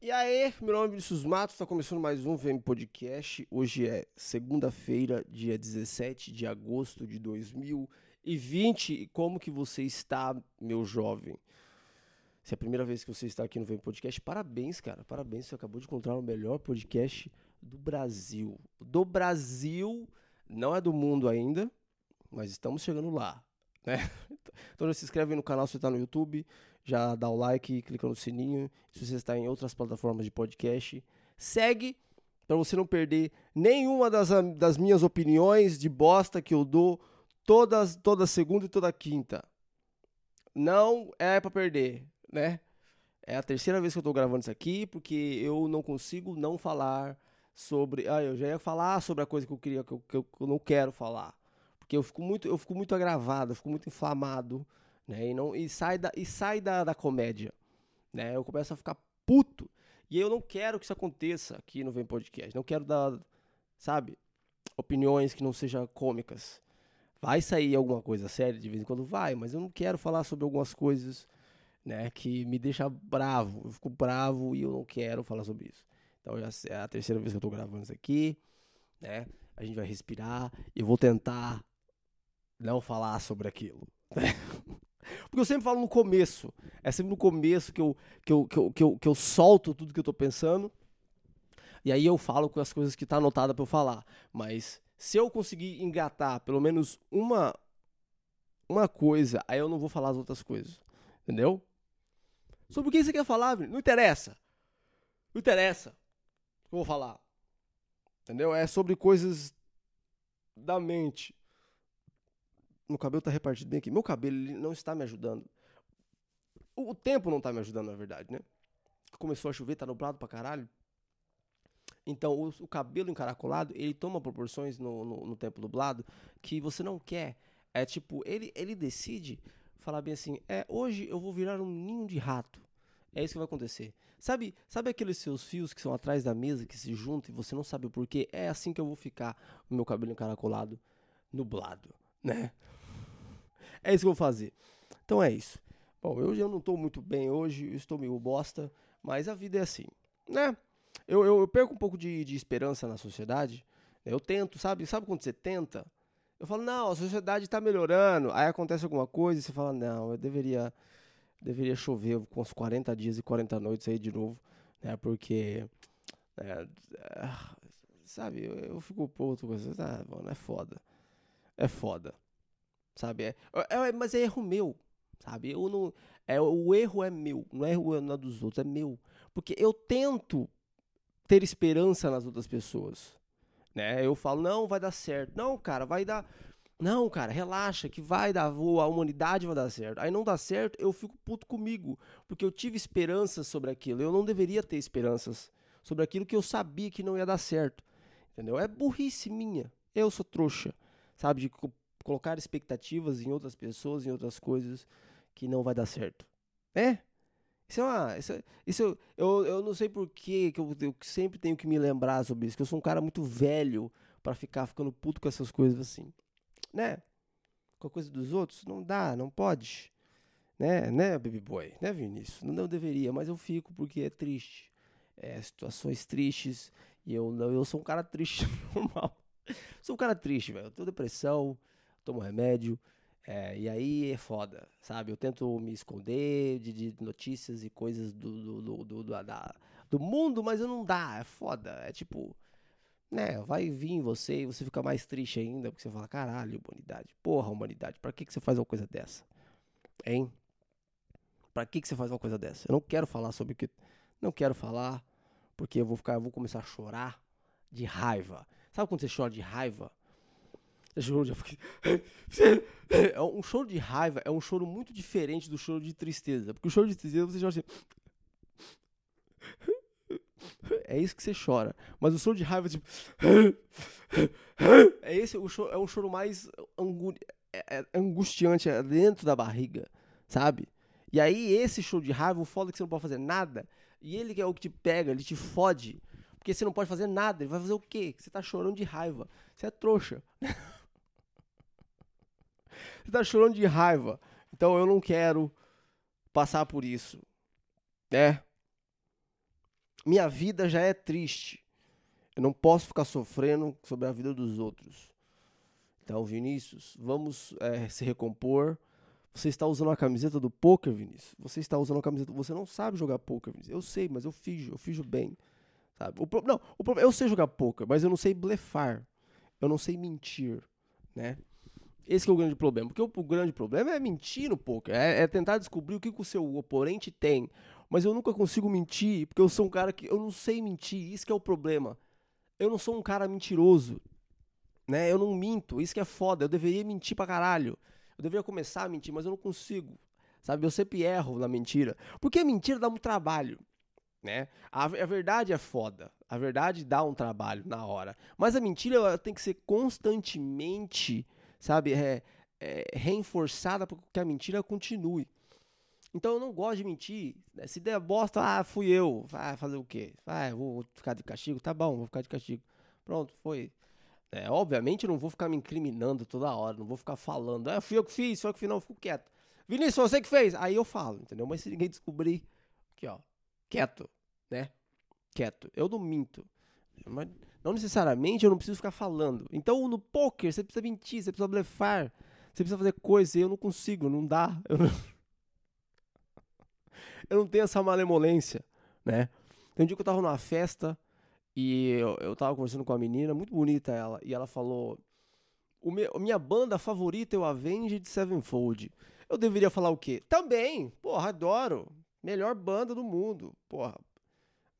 E aí, meu nome é Vinícius Matos, está começando mais um VM Podcast. Hoje é segunda-feira, dia 17 de agosto de 2020. E como que você está, meu jovem? Se é a primeira vez que você está aqui no VM Podcast, parabéns, cara. Parabéns, você acabou de encontrar o melhor podcast do Brasil. Do Brasil, não é do mundo ainda, mas estamos chegando lá, né? Então já se inscreve no canal se você está no YouTube, já dá o like, clica no sininho. Se você está em outras plataformas de podcast, segue para você não perder nenhuma das, das minhas opiniões de bosta que eu dou todas, toda segunda e toda quinta. Não é para perder, né? É a terceira vez que eu tô gravando isso aqui, porque eu não consigo não falar sobre. Ah, eu já ia falar sobre a coisa que eu queria, que eu, que eu não quero falar. Porque eu fico muito, eu fico muito agravado, eu fico muito inflamado né? E, não, e sai, da, e sai da, da comédia, né? Eu começo a ficar puto. E eu não quero que isso aconteça aqui no Vem Podcast. Não quero dar, sabe, opiniões que não sejam cômicas. Vai sair alguma coisa séria de vez em quando? Vai, mas eu não quero falar sobre algumas coisas, né, que me deixa bravo. Eu fico bravo e eu não quero falar sobre isso. Então já é a terceira vez que eu tô gravando isso aqui, né? A gente vai respirar e vou tentar não falar sobre aquilo. Porque eu sempre falo no começo. É sempre no começo que eu, que eu, que eu, que eu, que eu solto tudo que eu tô pensando. E aí eu falo com as coisas que tá anotada para eu falar. Mas se eu conseguir engatar pelo menos uma uma coisa, aí eu não vou falar as outras coisas. Entendeu? Sobre o que você quer falar, não interessa. Não interessa o que eu vou falar. Entendeu? É sobre coisas da mente. Meu cabelo tá repartido bem aqui. Meu cabelo ele não está me ajudando. O, tempo não tá me ajudando, na verdade, né? Começou a chover, tá nublado pra caralho. Então, o, o cabelo encaracolado, ele toma proporções no, no, no, tempo nublado que você não quer. É tipo, ele, ele decide falar bem assim: é, hoje eu vou virar um ninho de rato. É isso que vai acontecer. Sabe, sabe aqueles seus fios que são atrás da mesa, que se juntam e você não sabe o porquê? É assim que eu vou ficar o meu cabelo encaracolado, nublado, né? É isso que eu vou fazer. Então é isso. Bom, eu já não estou muito bem hoje, estou meio bosta, mas a vida é assim, né? Eu, eu, eu perco um pouco de, de esperança na sociedade. Né? Eu tento, sabe? Sabe quando você tenta? Eu falo, não, a sociedade está melhorando. Aí acontece alguma coisa e você fala, não, eu deveria, deveria chover com uns 40 dias e 40 noites aí de novo, né? Porque, é, é, sabe, eu, eu fico puto com isso. Ah, mano, é foda. É foda sabe? É, é, é, mas é erro meu, sabe? Eu não, é, o erro é meu, não é erro não é dos outros, é meu. Porque eu tento ter esperança nas outras pessoas, né? Eu falo, não, vai dar certo. Não, cara, vai dar... Não, cara, relaxa, que vai dar, a humanidade vai dar certo. Aí não dá certo, eu fico puto comigo, porque eu tive esperanças sobre aquilo. Eu não deveria ter esperanças sobre aquilo que eu sabia que não ia dar certo. Entendeu? É burrice minha. Eu sou trouxa, sabe? De colocar expectativas em outras pessoas, em outras coisas que não vai dar certo. É? Isso é uma. Isso, isso eu, eu não sei por que eu, eu sempre tenho que me lembrar sobre isso, que eu sou um cara muito velho para ficar ficando puto com essas coisas assim. Né? Com a coisa dos outros, não dá, não pode. Né, né, baby boy? Né, Vinícius? Não, não deveria, mas eu fico porque é triste. É, situações tristes. E eu, eu sou um cara triste normal. sou um cara triste, velho. Eu tenho depressão tomo remédio. É, e aí é foda, sabe? Eu tento me esconder de, de notícias e coisas do, do, do, do, da, do mundo, mas não dá, é foda. É tipo, né? Vai vir em você e você fica mais triste ainda, porque você fala, caralho, humanidade, porra, humanidade, pra que, que você faz uma coisa dessa? Hein? Pra que, que você faz uma coisa dessa? Eu não quero falar sobre o que. Não quero falar, porque eu vou ficar, eu vou começar a chorar de raiva. Sabe quando você chora de raiva? Juro, já fiquei... É um choro de raiva é um choro muito diferente do choro de tristeza. Porque o choro de tristeza você chora assim. É isso que você chora. Mas o choro de raiva, tipo. É esse o choro, é um choro mais é, é angustiante, é dentro da barriga, sabe? E aí, esse choro de raiva, o foda é que você não pode fazer nada. E ele é o que te pega, ele te fode. Porque você não pode fazer nada. Ele vai fazer o quê? Você tá chorando de raiva. Você é trouxa. Você tá chorando de raiva. Então eu não quero passar por isso. Né? minha vida já é triste. Eu não posso ficar sofrendo sobre a vida dos outros. Então, Vinícius, vamos é, se recompor. Você está usando a camiseta do poker, Vinícius. Você está usando a camiseta. Você não sabe jogar poker, Vinícius. Eu sei, mas eu fijo, eu fijo bem. Sabe? O pro... Não, o eu sei jogar poker, mas eu não sei blefar. Eu não sei mentir, né? Esse é o grande problema. Porque o, o grande problema é mentir no poker. É, é, tentar descobrir o que, que o seu oponente tem. Mas eu nunca consigo mentir, porque eu sou um cara que eu não sei mentir. Isso que é o problema. Eu não sou um cara mentiroso. Né? Eu não minto. Isso que é foda. Eu deveria mentir pra caralho. Eu deveria começar a mentir, mas eu não consigo. Sabe? Eu sempre erro na mentira. Porque a mentira dá um trabalho né? A, a, verdade é foda. A verdade dá um trabalho na hora. Mas a mentira tem que ser constantemente, sabe, é, é, reforçada para que a mentira continue. Então eu não gosto de mentir. Né? Se der bosta, ah, fui eu. Vai fazer o quê? Vai, vou ficar de castigo? Tá bom, vou ficar de castigo. Pronto, foi. É, obviamente eu não vou ficar me incriminando toda hora, não vou ficar falando, ah, fui eu que fiz, foi eu que fiz, não, eu fico quieto. Vinícius, você que fez. Aí eu falo, entendeu? Mas se ninguém descobrir, aqui ó, quieto, né? Quieto. Eu não minto. Mas não necessariamente eu não preciso ficar falando. Então no poker você precisa mentir, você precisa blefar, você precisa fazer coisas e eu não consigo, não dá. Eu não, eu não tenho essa malemolência, né? Tem um dia que eu tava numa festa e eu, eu tava conversando com uma menina, muito bonita ela, e ela falou: o minha banda favorita é o Avenged Sevenfold. Eu deveria falar o quê? Também, porra, adoro. Melhor banda do mundo. Porra,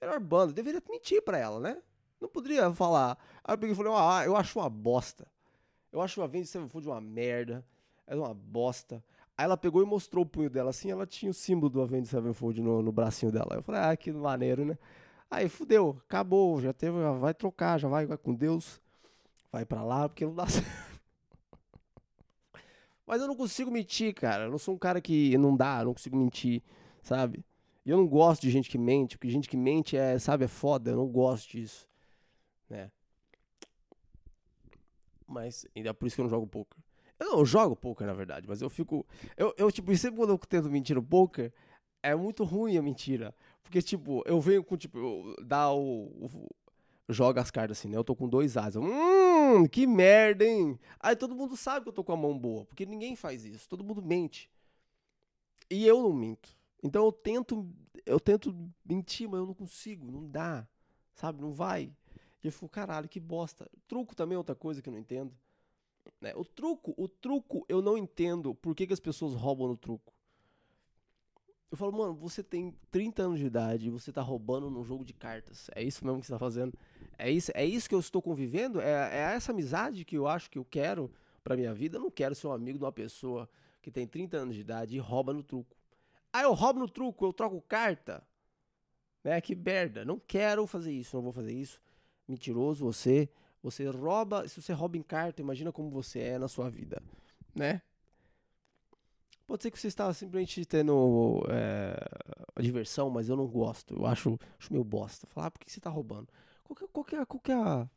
melhor banda. Deveria mentir pra ela, né? Não poderia falar. Aí eu peguei e falei, ah, eu acho uma bosta. Eu acho o Avenged Sevenfold uma merda. É uma bosta. Aí ela pegou e mostrou o punho dela assim, ela tinha o símbolo do Avenged Sevenfold no, no bracinho dela. Eu falei, ah, que maneiro, né? Aí fudeu, acabou, já teve, já vai trocar, já vai, vai com Deus. Vai para lá, porque não dá certo. Mas eu não consigo mentir, cara. Eu não sou um cara que não dá, não consigo mentir sabe? E eu não gosto de gente que mente, porque gente que mente é, sabe, é foda, eu não gosto disso, né? Mas ainda é por isso que eu não jogo poker. Eu não eu jogo poker, na verdade, mas eu fico. Eu, eu tipo, sempre quando eu tento mentir no poker, é muito ruim a mentira. Porque, tipo, eu venho com, tipo, dá o, o. Joga as cartas assim, né? Eu tô com dois asas. Hum, que merda, hein? Aí todo mundo sabe que eu tô com a mão boa, porque ninguém faz isso. Todo mundo mente. E eu não minto. Então eu tento, eu tento mentir, mas eu não consigo, não dá, sabe? Não vai. E eu fico, caralho, que bosta. Truco também é outra coisa que eu não entendo. Né? O truco, o truco eu não entendo por que, que as pessoas roubam no truco. Eu falo, mano, você tem 30 anos de idade e você tá roubando num jogo de cartas. É isso mesmo que você tá fazendo? É isso, é isso que eu estou convivendo? É, é essa amizade que eu acho que eu quero pra minha vida? Eu não quero ser um amigo de uma pessoa que tem 30 anos de idade e rouba no truco. Ah, eu roubo no truco, eu troco carta. Né? Que merda. Não quero fazer isso, não vou fazer isso. Mentiroso você. Você rouba. Se você rouba em carta, imagina como você é na sua vida. Né? Pode ser que você estava simplesmente tendo é, diversão, mas eu não gosto. Eu acho, acho meio bosta. Falar, ah, por que você está roubando? Qual que, qual que, é, qual que é a.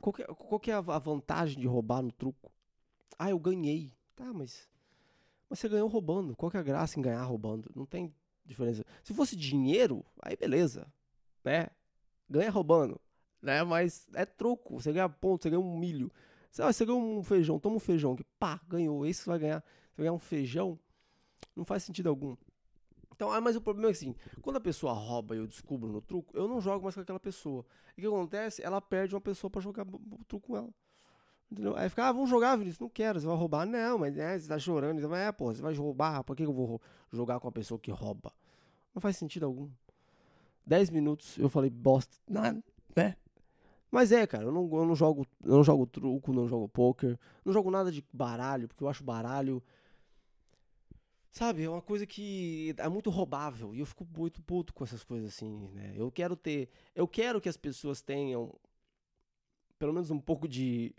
Qual que, é, qual que é a vantagem de roubar no truco? Ah, eu ganhei. Tá, mas mas você ganhou roubando. Qual que é a graça em ganhar roubando? Não tem diferença. Se fosse dinheiro, aí beleza, né? Ganha roubando, né? Mas é troco. Você ganha ponto, você ganha um milho. Você, ah, você ganhou um feijão, toma um feijão que pá, ganhou. Esse vai ganhar. Você vai ganhar um feijão. Não faz sentido algum. Então, ah, mas o problema é assim, quando a pessoa rouba e eu descubro no truco, eu não jogo mais com aquela pessoa. E o que acontece? Ela perde uma pessoa para jogar o truco com ela. Entendeu? Aí fica, ah, vamos jogar, Vinícius. Não quero, você vai roubar. Não, mas é, você tá chorando. Mas é, pô, você vai roubar. Por que eu vou jogar com a pessoa que rouba? Não faz sentido algum. Dez minutos eu falei, bosta, nada, né? Mas é, cara, eu não, eu não jogo eu não jogo truco, não jogo poker, não jogo nada de baralho, porque eu acho baralho. Sabe, é uma coisa que é muito roubável e eu fico muito puto com essas coisas assim, né? Eu quero ter. Eu quero que as pessoas tenham pelo menos um pouco de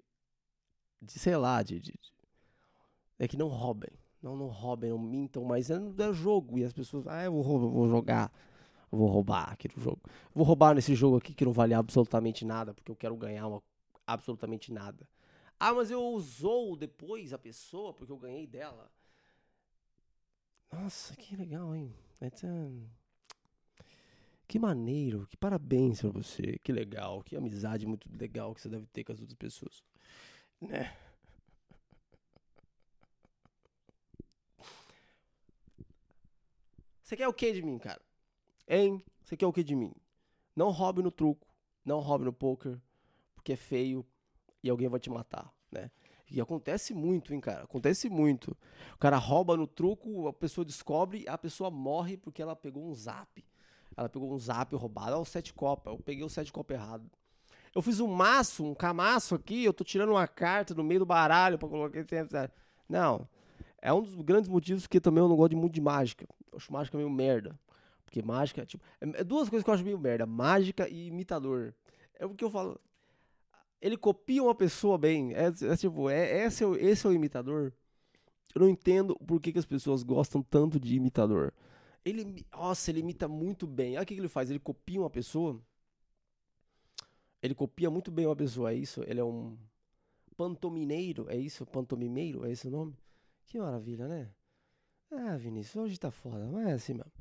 de sei lá, de, de, é que não roubem. Não, não roubem, não mintam, mas é, é jogo. E as pessoas, ah, eu vou, vou jogar, eu vou roubar aqui no jogo. Vou roubar nesse jogo aqui que não vale absolutamente nada, porque eu quero ganhar uma, absolutamente nada. Ah, mas eu usou depois a pessoa porque eu ganhei dela. Nossa, que legal, hein? Que maneiro, que parabéns pra você, que legal, que amizade muito legal que você deve ter com as outras pessoas. Né? Você quer o que de mim, cara? Hein? Você quer o que de mim? Não roube no truco, não roube no poker, porque é feio e alguém vai te matar, né? E acontece muito, hein, cara? Acontece muito. O cara rouba no truco, a pessoa descobre, a pessoa morre porque ela pegou um zap. Ela pegou um zap roubado. Ah, o sete copa. Eu peguei o sete copa errado. Eu fiz um maço, um camaço aqui, eu tô tirando uma carta no meio do baralho pra colocar. Não. É um dos grandes motivos que também eu não gosto muito de mágica. Eu acho mágica meio merda. Porque mágica, tipo. É, é duas coisas que eu acho meio merda: mágica e imitador. É o que eu falo ele copia uma pessoa bem. É, é tipo, é, esse, é o, esse é o imitador. Eu não entendo por que, que as pessoas gostam tanto de imitador. Ele, nossa, ele imita muito bem. Olha o que, que ele faz. Ele copia uma pessoa. Ele copia muito bem uma pessoa, é isso? Ele é um pantomineiro, é isso? Pantomimeiro, é esse o nome? Que maravilha, né? Ah, Vinícius, hoje tá foda, mas é assim mesmo.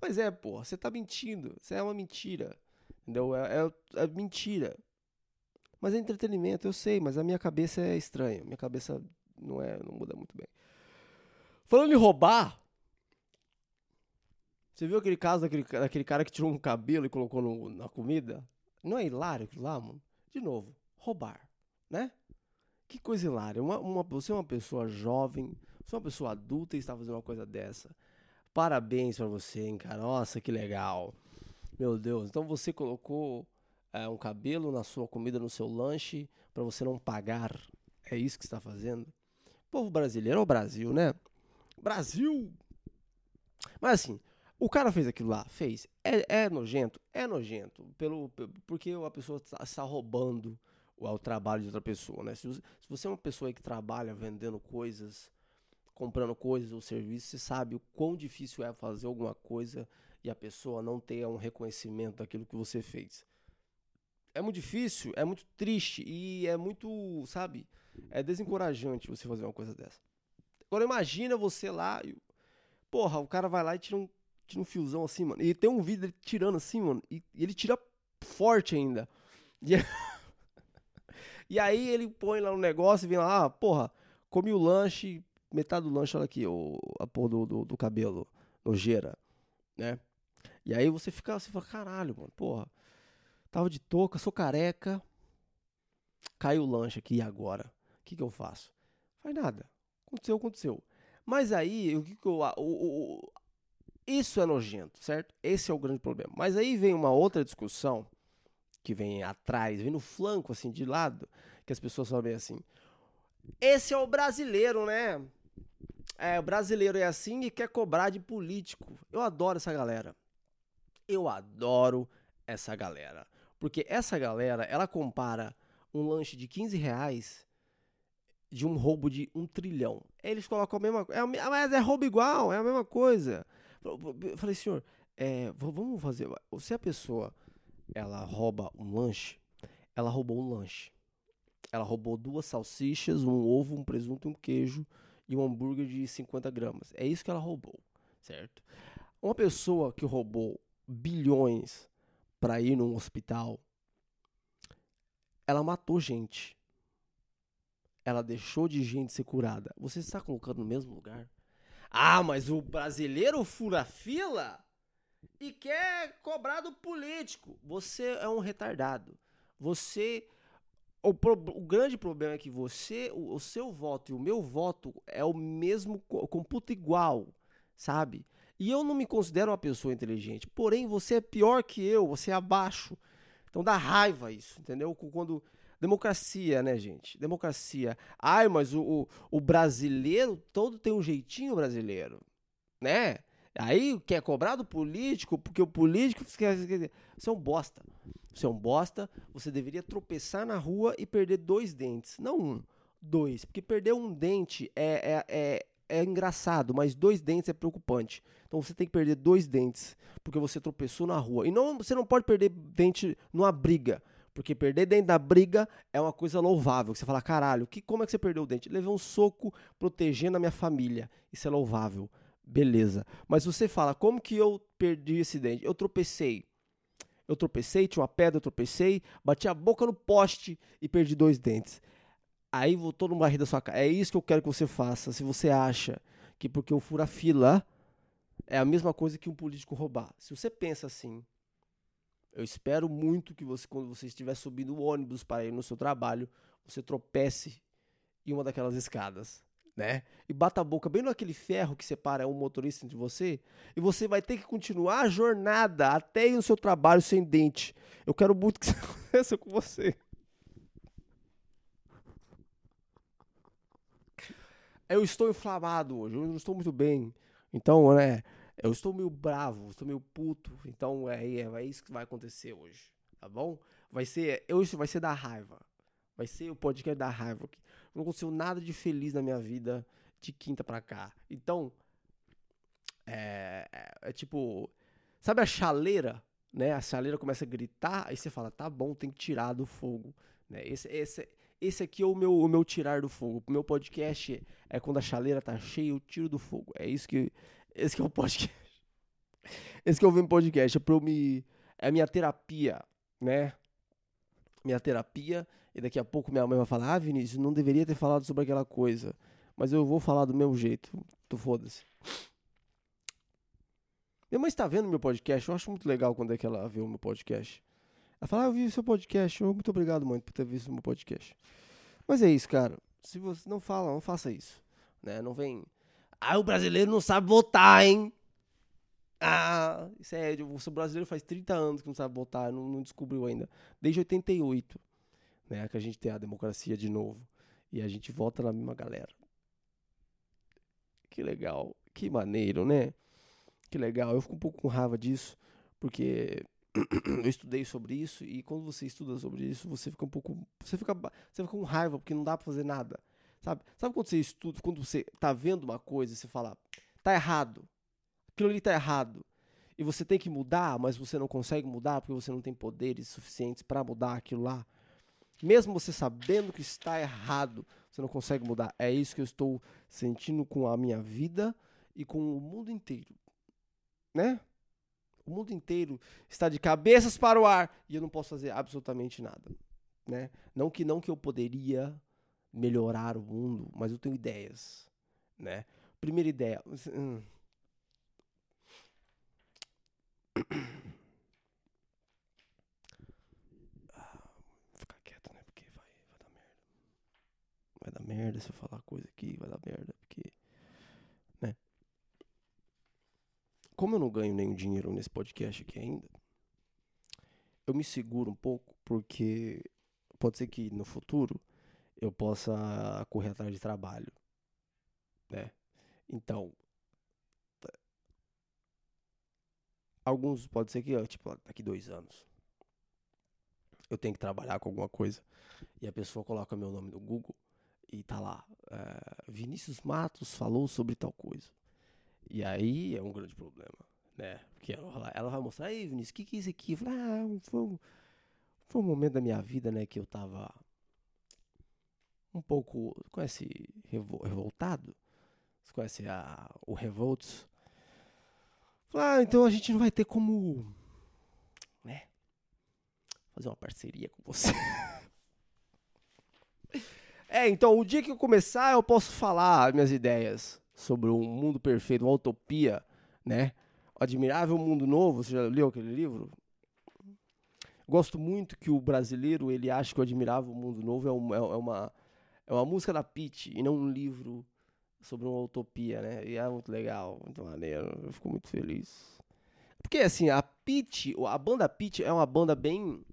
Mas é, porra, você tá mentindo. Isso é uma mentira. Entendeu? É, é, é, mentira. Mas é entretenimento, eu sei, mas a minha cabeça é estranha. Minha cabeça não é, não muda muito bem. Falando em roubar, você viu aquele caso daquele, daquele cara que tirou um cabelo e colocou no, na comida? Não é hilário aquilo lá, mano? De novo, roubar, né? Que coisa hilária. Uma, uma, você é uma pessoa jovem, você é uma pessoa adulta e está fazendo uma coisa dessa. Parabéns para você, hein, cara. Nossa, que legal. Meu Deus, então você colocou é, um cabelo na sua comida, no seu lanche, para você não pagar. É isso que está fazendo? Povo brasileiro é o Brasil, né? Brasil! Mas assim, o cara fez aquilo lá, fez. É, é nojento? É nojento. Pelo, porque a pessoa está, está roubando o, o, trabalho de outra pessoa, né? Se, se você é uma pessoa que trabalha vendendo coisas, comprando coisas ou serviços, você sabe o quão difícil é fazer alguma coisa e a pessoa não ter um reconhecimento daquilo que você fez. É muito difícil, é muito triste e é muito, sabe, é desencorajante você fazer uma coisa dessa. Agora imagina você lá, e, porra, o cara vai lá e tira um, tira um fiozão assim, mano. E tem um vídeo dele tirando assim, mano, e, e ele tira forte ainda. E, e aí ele põe lá no negócio e vem lá, ah, porra, comi o lanche, metade do lanche, olha aqui, o, a porra do, do, do cabelo, nojeira, né? E aí você fica, você fala, caralho, mano, porra. Tava de touca, sou careca. Caiu o lanche aqui e agora? O que, que eu faço? Faz nada. Aconteceu, aconteceu. Mas aí, o que, que eu. O, o, isso é nojento, certo? Esse é o grande problema. Mas aí vem uma outra discussão que vem atrás, vem no flanco, assim, de lado, que as pessoas sabem assim. Esse é o brasileiro, né? É, o brasileiro é assim e quer cobrar de político. Eu adoro essa galera. Eu adoro essa galera. Porque essa galera, ela compara um lanche de 15 reais de um roubo de um trilhão. Eles colocam a mesma coisa. É, mas é roubo igual, é a mesma coisa. Eu falei, senhor, é, vamos fazer. Se a pessoa ela rouba um lanche, ela roubou um lanche. Ela roubou duas salsichas, um ovo, um presunto, um queijo e um hambúrguer de 50 gramas. É isso que ela roubou, certo? Uma pessoa que roubou bilhões para ir num hospital, ela matou gente. Ela deixou de gente ser curada. Você está colocando no mesmo lugar? Ah, mas o brasileiro fura fila e quer cobrar do político. Você é um retardado. Você. O, pro, o grande problema é que você, o, o, seu voto e o meu voto é o mesmo, computa igual, sabe? E eu não me considero uma pessoa inteligente. Porém, você é pior que eu, você é abaixo. Então dá raiva isso, entendeu? Quando. Democracia, né, gente? Democracia. Ai, mas o, o, o brasileiro todo tem um jeitinho brasileiro, né? Aí quer cobrar do político, porque o político. Você é um bosta. Você é um bosta. Você deveria tropeçar na rua e perder dois dentes. Não um, dois. Porque perder um dente é, é, é, é engraçado, mas dois dentes é preocupante. Então você tem que perder dois dentes, porque você tropeçou na rua. E não, você não pode perder dente numa briga. Porque perder dente na briga é uma coisa louvável. Você fala, caralho, que, como é que você perdeu o dente? Levei um soco protegendo a minha família. Isso é louvável. Beleza. Mas você fala, como que eu perdi esse dente? Eu tropecei. Eu tropecei, tinha uma pedra, eu tropecei, bati a boca no poste e perdi dois dentes. Aí voltou no barriga da sua cara. É isso que eu quero que você faça. Se você acha que porque eu furo a fila é a mesma coisa que um político roubar. Se você pensa assim, eu espero muito que você, quando você estiver subindo o ônibus para ir no seu trabalho, você tropece em uma daquelas escadas, né? E bata a boca bem naquele ferro que separa um motorista de você, e você vai ter que continuar a jornada até ir no seu trabalho sem dente. Eu quero muito que isso aconteça com você. Eu estou inflamado hoje, eu não estou muito bem. Então, né, eu estou meio bravo, estou meio puto. Então é, é, é isso que vai acontecer hoje, tá bom? Vai ser, hoje vai ser da raiva. Vai ser o podcast da raiva. Não aconteceu nada de feliz na minha vida de quinta pra cá. Então, é, é, é tipo, sabe a chaleira, né? A chaleira começa a gritar, aí você fala, tá bom, tem que tirar do fogo. Né? Esse, esse, esse aqui é o meu, o meu tirar do fogo. O meu podcast é quando a chaleira tá cheia, eu tiro do fogo. É isso que esse que é o podcast. Esse que eu vi no podcast é pra eu me. É a minha terapia, né? Minha terapia. E daqui a pouco minha mãe vai falar: Ah, Vinícius, não deveria ter falado sobre aquela coisa. Mas eu vou falar do mesmo jeito. Tu foda-se. Minha mãe está vendo meu podcast. Eu acho muito legal quando é que ela vê o meu podcast. Ela fala: Ah, eu vi o seu podcast. Oh, muito obrigado, mãe, por ter visto o meu podcast. Mas é isso, cara. Se você não fala, não faça isso. Né? Não vem ah, o brasileiro não sabe votar, hein? Ah, sério, o brasileiro faz 30 anos que não sabe votar, não, não descobriu ainda. Desde 88, né, que a gente tem a democracia de novo. E a gente vota na mesma galera. Que legal, que maneiro, né? Que legal. Eu fico um pouco com raiva disso, porque eu estudei sobre isso e quando você estuda sobre isso, você fica um pouco, você fica, você fica com raiva porque não dá para fazer nada. Sabe? Sabe quando você estuda, quando você tá vendo uma coisa e você fala, tá errado. Aquilo ali tá errado. E você tem que mudar, mas você não consegue mudar porque você não tem poderes suficientes para mudar aquilo lá. Mesmo você sabendo que está errado, você não consegue mudar. É isso que eu estou sentindo com a minha vida e com o mundo inteiro. Né? O mundo inteiro está de cabeças para o ar e eu não posso fazer absolutamente nada, né? Não que não que eu poderia melhorar o mundo, mas eu tenho ideias, né? Primeira ideia. Hum. ficar quieto, né? Porque vai, vai dar merda. Vai dar merda se eu falar coisa aqui, vai dar merda, porque. Né? Como eu não ganho nenhum dinheiro nesse podcast aqui ainda, eu me seguro um pouco, porque pode ser que no futuro eu possa correr atrás de trabalho, né? Então, alguns pode ser que tipo daqui dois anos eu tenho que trabalhar com alguma coisa e a pessoa coloca meu nome no Google e tá lá é, Vinícius Matos falou sobre tal coisa e aí é um grande problema, né? Porque ela, ela vai mostrar, aí Vinícius, o que que é isso aqui? Falo, ah, foi um, foi um momento da minha vida, né, que eu tava um pouco. Conhece Revol Revoltado? Você conhece a, o Revolts? Ah, então a gente não vai ter como. Né? Fazer uma parceria com você. é, então o dia que eu começar eu posso falar minhas ideias sobre um mundo perfeito, uma utopia, né? O Admirável Mundo Novo, você já leu aquele livro? Gosto muito que o brasileiro ele acha que o Admirável Mundo Novo é, um, é, é uma é uma música da Pitty e não um livro sobre uma utopia, né? E é muito legal, muito maneiro. Eu fico muito feliz. Porque assim, a Pitty, a banda Pitty é uma banda bem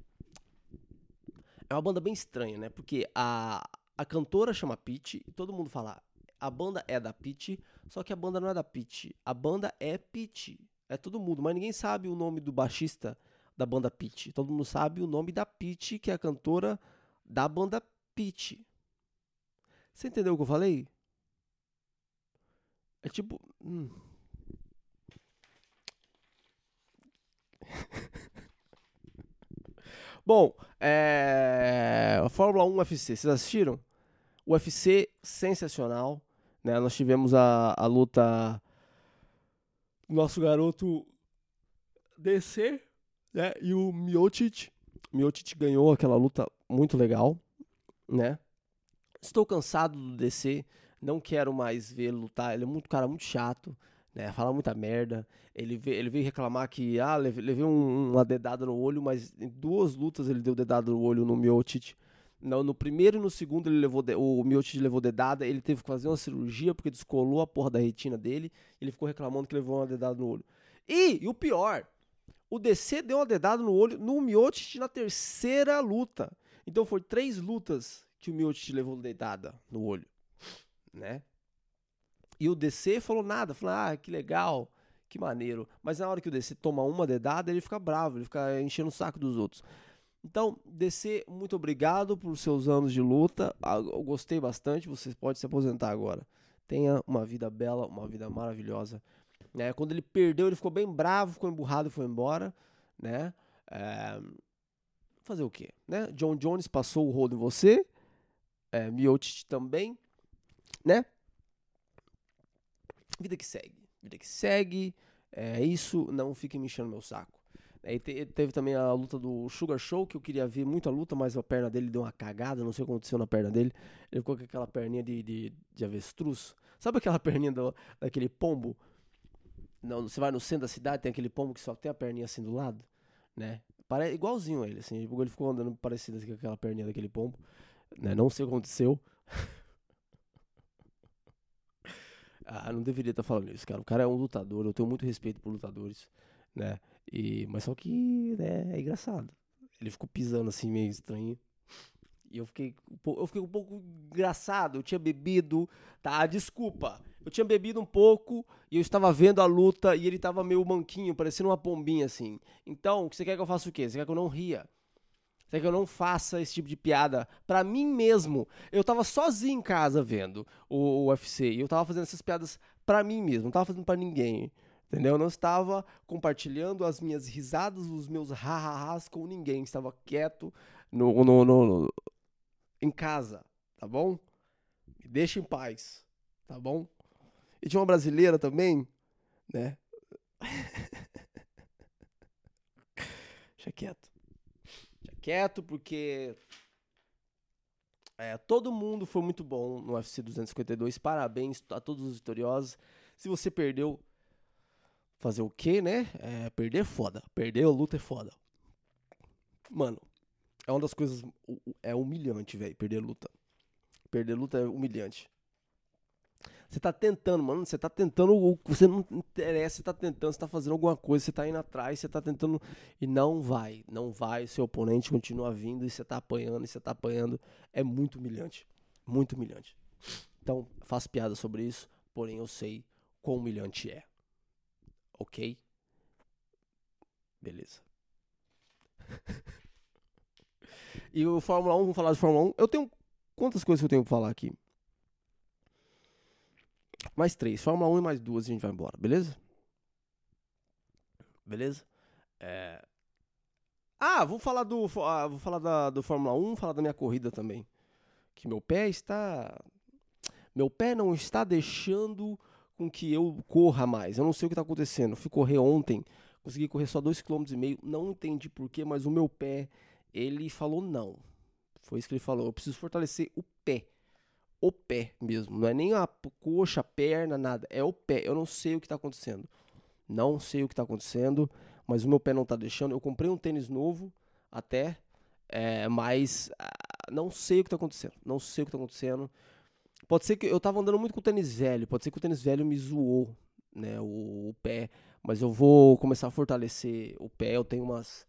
é uma banda bem estranha, né? Porque a a cantora chama Pitty e todo mundo fala a banda é da Pitty, só que a banda não é da Pitty. A banda é Pitty. É todo mundo, mas ninguém sabe o nome do baixista da banda Pitty. Todo mundo sabe o nome da Pitty, que é a cantora da banda Pitty. Você entendeu o que eu falei? É tipo. Hum. Bom, é... Fórmula 1 UFC, vocês assistiram? UFC sensacional, né? Nós tivemos a, a luta nosso garoto DC, né? E o Miocic. Miocic ganhou aquela luta muito legal, né? Estou cansado do DC, não quero mais ele lutar. Ele é muito cara muito chato, né? Fala muita merda. Ele veio, ele veio reclamar que ah, levei, um, uma dedada no olho, mas em duas lutas ele deu dedada no olho no Miocic. No, no primeiro e no segundo ele levou de, o Miocic levou dedada, ele teve que fazer uma cirurgia porque descolou a porra da retina dele. Ele ficou reclamando que levou uma dedada no olho. E, e o pior, o DC deu uma dedada no olho no Miocic na terceira luta. Então foi três lutas que o Miocic levou dedada no olho, né? E o DC falou nada, falou: "Ah, que legal, que maneiro". Mas na hora que o DC toma uma dedada, ele fica bravo, ele fica enchendo o saco dos outros. Então, DC, muito obrigado por seus anos de luta. Ah, eu gostei bastante. Você pode se aposentar agora. Tenha uma vida bela, uma vida maravilhosa. Né? Quando ele perdeu, ele ficou bem bravo, ficou emburrado e foi embora. Né? É... Fazer o quê? Né? John Jones passou o rolo em você. É, também. Né? Vida que segue. Vida que segue. É isso. Não fique me enchendo meu saco. E teve também a luta do Sugar Show, que eu queria ver muito a luta, mas a perna dele deu uma cagada, não sei o que aconteceu na perna dele. Ele ficou com aquela perninha de, de, de avestruz. Sabe aquela perninha do, daquele pombo? Não, você vai no centro da cidade, tem aquele pombo que só tem a perninha assim do lado, né? Pare, igualzinho a ele, assim. Ele ficou andando parecido com aquela perninha daquele pombo. Né? Não sei o que aconteceu. ah, não deveria estar falando isso, cara. O cara é um lutador, eu tenho muito respeito por lutadores, né? E, mas só que né, é engraçado. Ele ficou pisando assim meio estranho. E eu fiquei, eu fiquei um pouco engraçado. Eu tinha bebido, tá? Desculpa. Eu tinha bebido um pouco e eu estava vendo a luta e ele estava meio manquinho, parecendo uma pombinha assim. Então, você quer que eu faça o quê? Você quer que eu não ria? Quer que eu não faça esse tipo de piada pra mim mesmo? Eu tava sozinho em casa vendo o, o UFC e eu tava fazendo essas piadas pra mim mesmo, não tava fazendo pra ninguém. Entendeu? Eu não estava compartilhando as minhas risadas, os meus ha-ha-has com ninguém. Estava quieto no, no, no, no, em casa, tá bom? Me deixa em paz, tá bom? E tinha uma brasileira também, né? Deixa quieto. Quieto, porque é, todo mundo foi muito bom no UFC 252. Parabéns a todos os vitoriosos. Se você perdeu, fazer o quê, né? É, perder é foda. Perder a luta é foda. Mano, é uma das coisas. É humilhante, velho. Perder luta. Perder luta é humilhante. Você tá tentando, mano. Você tá tentando. Você não interessa, você tá tentando, você tá fazendo alguma coisa, você tá indo atrás, você tá tentando. E não vai. Não vai. Seu oponente continua vindo e você tá apanhando e você tá apanhando. É muito humilhante. Muito humilhante. Então, faço piada sobre isso, porém eu sei quão humilhante é. Ok? Beleza. e o Fórmula 1, vamos falar de Fórmula 1. Eu tenho. Quantas coisas eu tenho pra falar aqui? Mais três. Fórmula 1 e mais duas a gente vai embora, beleza? Beleza? É... Ah, vou falar do. Ah, vou falar da, do Fórmula 1, falar da minha corrida também. Que meu pé está. Meu pé não está deixando com que eu corra mais. Eu não sei o que está acontecendo. fui correr ontem, consegui correr só 2,5 km, não entendi porquê, mas o meu pé, ele falou não. Foi isso que ele falou. Eu preciso fortalecer o pé. O pé mesmo. Não é nem a coxa, a perna, nada. É o pé. Eu não sei o que está acontecendo. Não sei o que está acontecendo, mas o meu pé não está deixando. Eu comprei um tênis novo até, é, mas ah, não sei o que está acontecendo. Não sei o que está acontecendo. Pode ser que eu tava andando muito com o tênis velho, pode ser que o tênis velho me zoou, né, o, o pé, mas eu vou começar a fortalecer o pé, eu tenho umas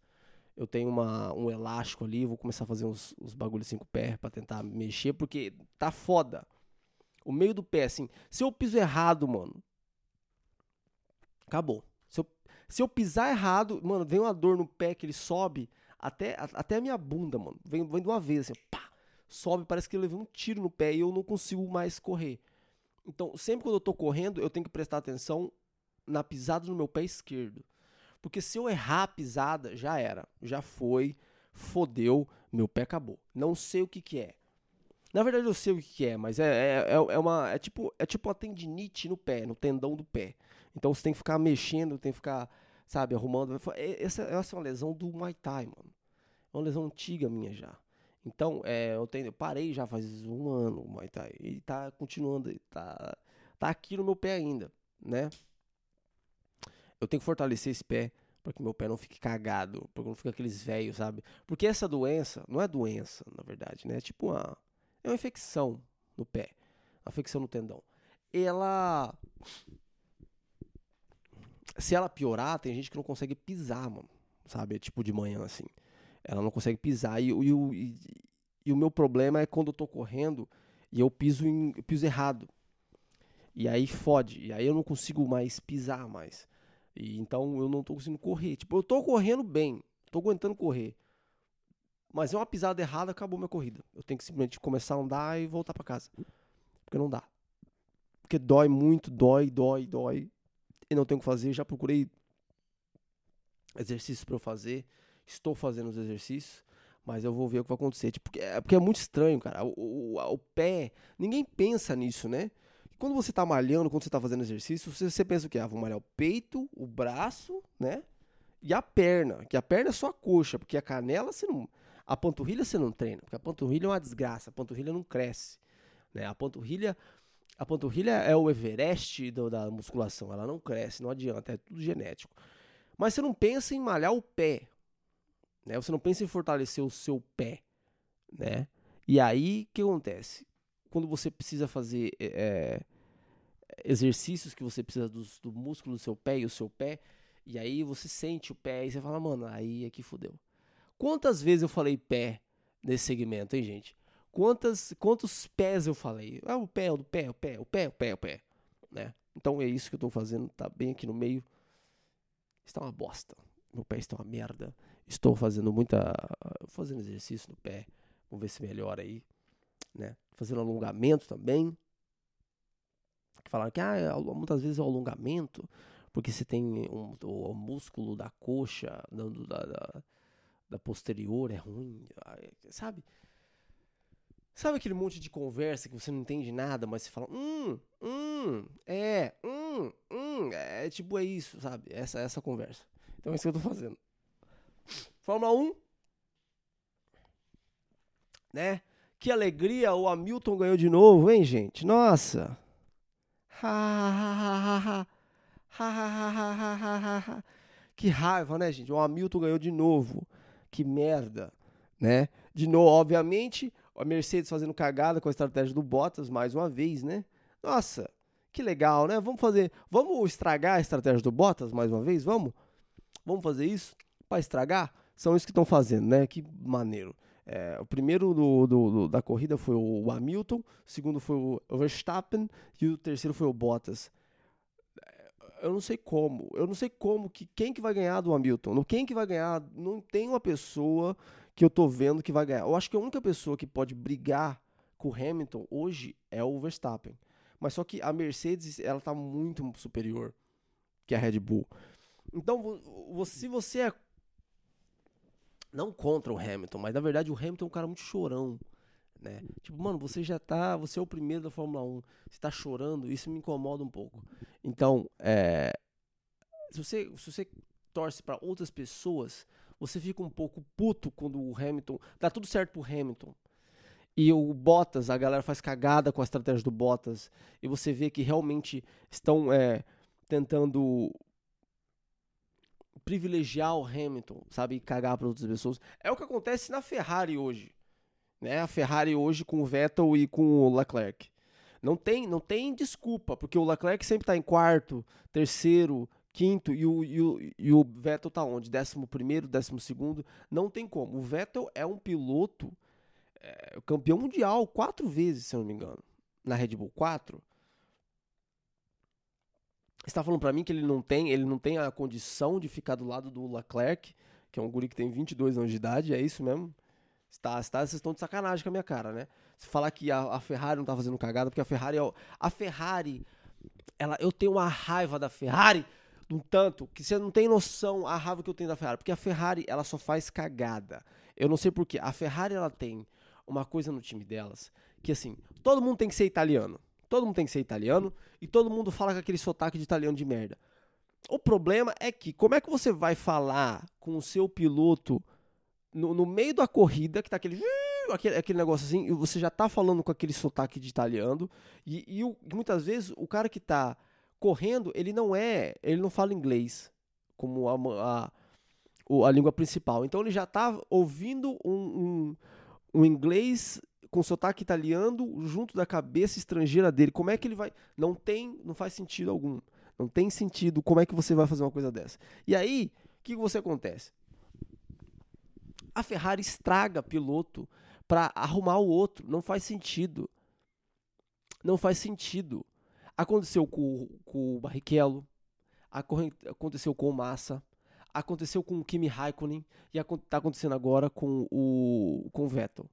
eu tenho uma, um elástico ali, vou começar a fazer uns, uns bagulhos assim com o pé pra tentar mexer, porque tá foda. O meio do pé, assim, se eu piso errado, mano, acabou. Se eu, se eu pisar errado, mano, vem uma dor no pé que ele sobe até, até a minha bunda, mano. Vem, vem de uma vez, assim, pá sobe, parece que eu levei um tiro no pé e eu não consigo mais correr. Então, sempre quando eu tô correndo, eu tenho que prestar atenção na pisada no meu pé esquerdo. Porque se eu errar a pisada, já era. Já foi, fodeu, meu pé acabou. Não sei o que que é. Na verdade eu sei o que que é, mas é, é, é, é uma, é, tipo, é tipo uma tendinite no pé, no tendão do pé. Então você tem que ficar mexendo, tem que ficar, sabe, arrumando. Essa, essa é uma lesão do Muay Thai, mano. É uma lesão antiga minha já. Então, é, eu, tenho, eu parei já faz um ano o Muay Thai. E tá continuando, tá, tá aqui no meu pé ainda, né? Eu tenho que fortalecer esse pé para que meu pé não fique cagado, para que não fique aqueles velhos, sabe? Porque essa doença, não é doença, na verdade, né? É tipo uma é uma infecção no pé, uma infecção no tendão. Ela se ela piorar, tem gente que não consegue pisar, mano, sabe? É tipo de manhã assim. Ela não consegue pisar e, e, e, e o meu problema é quando eu tô correndo e eu piso em, eu piso errado. E aí fode, e aí eu não consigo mais pisar mais. E então eu não tô conseguindo correr. Tipo, eu tô correndo bem, tô aguentando correr. Mas é uma pisada errada, acabou minha corrida. Eu tenho que simplesmente começar a andar e voltar para casa. Porque não dá. Porque dói muito, dói, dói, dói. E não tenho o que fazer. Já procurei exercícios para eu fazer. Estou fazendo os exercícios. Mas eu vou ver o que vai acontecer. Tipo, porque, é, porque é muito estranho, cara. O, o, o pé. Ninguém pensa nisso, né? Quando você tá malhando, quando você tá fazendo exercício, você, você pensa o quê? Ah, vou malhar o peito, o braço, né? E a perna. Que a perna é só a coxa, porque a canela você não. A panturrilha você não treina, porque a panturrilha é uma desgraça, a panturrilha não cresce. Né? A panturrilha. A panturrilha é o Everest do, da musculação, ela não cresce, não adianta, é tudo genético. Mas você não pensa em malhar o pé, né? Você não pensa em fortalecer o seu pé, né? E aí, o que acontece? Quando você precisa fazer é, exercícios que você precisa do, do músculo do seu pé e o seu pé, e aí você sente o pé e você fala, mano, aí aqui fodeu. Quantas vezes eu falei pé nesse segmento, hein, gente? Quantas, quantos pés eu falei? Ah, o pé, o pé, o pé, o pé, o pé, o pé, né? Então é isso que eu tô fazendo, tá bem aqui no meio. Está uma bosta. Meu pé está uma merda. Estou fazendo muita. fazendo exercício no pé. Vamos ver se melhora aí né? Fazendo alongamento também. Falaram que ah, é muitas vezes é o alongamento, porque você tem um, o, o músculo da coxa, da, da, da posterior é ruim, sabe? Sabe aquele monte de conversa que você não entende nada, mas você fala, hum, hum, é, hum, hum, é tipo é isso, sabe? Essa essa conversa. Então é isso que eu tô fazendo. Fórmula 1, né? Que alegria, o Hamilton ganhou de novo, hein, gente? Nossa. Que raiva, né, gente? O Hamilton ganhou de novo. Que merda, né? De novo, obviamente, a Mercedes fazendo cagada com a estratégia do Bottas mais uma vez, né? Nossa, que legal, né? Vamos fazer, vamos estragar a estratégia do Bottas mais uma vez, vamos? Vamos fazer isso para estragar? São isso que estão fazendo, né? Que maneiro. É, o primeiro do, do, do, da corrida foi o Hamilton, o segundo foi o Verstappen e o terceiro foi o Bottas. Eu não sei como, eu não sei como que quem que vai ganhar do Hamilton, quem que vai ganhar, não tem uma pessoa que eu tô vendo que vai ganhar. Eu acho que a única pessoa que pode brigar com o Hamilton hoje é o Verstappen. Mas só que a Mercedes, ela tá muito superior que a Red Bull. Então, se você é não contra o Hamilton, mas na verdade o Hamilton é um cara muito chorão. Né? Tipo, mano, você já tá. Você é o primeiro da Fórmula 1. Você tá chorando, isso me incomoda um pouco. Então, é, se, você, se você torce para outras pessoas, você fica um pouco puto quando o Hamilton. Dá tudo certo pro Hamilton. E o Bottas, a galera faz cagada com a estratégia do Bottas. E você vê que realmente estão é, tentando privilegiar o Hamilton, sabe, cagar para outras pessoas. É o que acontece na Ferrari hoje, né? A Ferrari hoje com o Vettel e com o Leclerc. Não tem, não tem desculpa, porque o Leclerc sempre está em quarto, terceiro, quinto e o, e o, e o Vettel tá onde? Décimo primeiro, décimo segundo. Não tem como. O Vettel é um piloto é, campeão mundial quatro vezes, se eu não me engano. Na Red Bull, quatro está falando para mim que ele não tem, ele não tem a condição de ficar do lado do Leclerc, que é um guri que tem 22 anos de idade, é isso mesmo? Está, está, vocês estão de sacanagem com a minha cara, né? Se falar que a, a Ferrari não tá fazendo cagada, porque a Ferrari é, a Ferrari, ela, eu tenho uma raiva da Ferrari, de um tanto que você não tem noção a raiva que eu tenho da Ferrari, porque a Ferrari ela só faz cagada. Eu não sei porquê. A Ferrari ela tem uma coisa no time delas que assim, todo mundo tem que ser italiano. Todo mundo tem que ser italiano e todo mundo fala com aquele sotaque de italiano de merda. O problema é que, como é que você vai falar com o seu piloto no, no meio da corrida, que tá aquele, aquele, aquele negócio assim, e você já tá falando com aquele sotaque de italiano, e, e, o, muitas vezes o cara que tá correndo, ele não é, ele não fala inglês como a, a, a língua principal. Então ele já tá ouvindo um, um, um inglês com sotaque italiano junto da cabeça estrangeira dele. Como é que ele vai. Não tem, não faz sentido algum. Não tem sentido como é que você vai fazer uma coisa dessa. E aí, o que, que você acontece? A Ferrari estraga piloto para arrumar o outro. Não faz sentido. Não faz sentido. Aconteceu com, com o Barrichello, aconteceu com o Massa, aconteceu com o Kimi Raikkonen e está acontecendo agora com o, com o Vettel.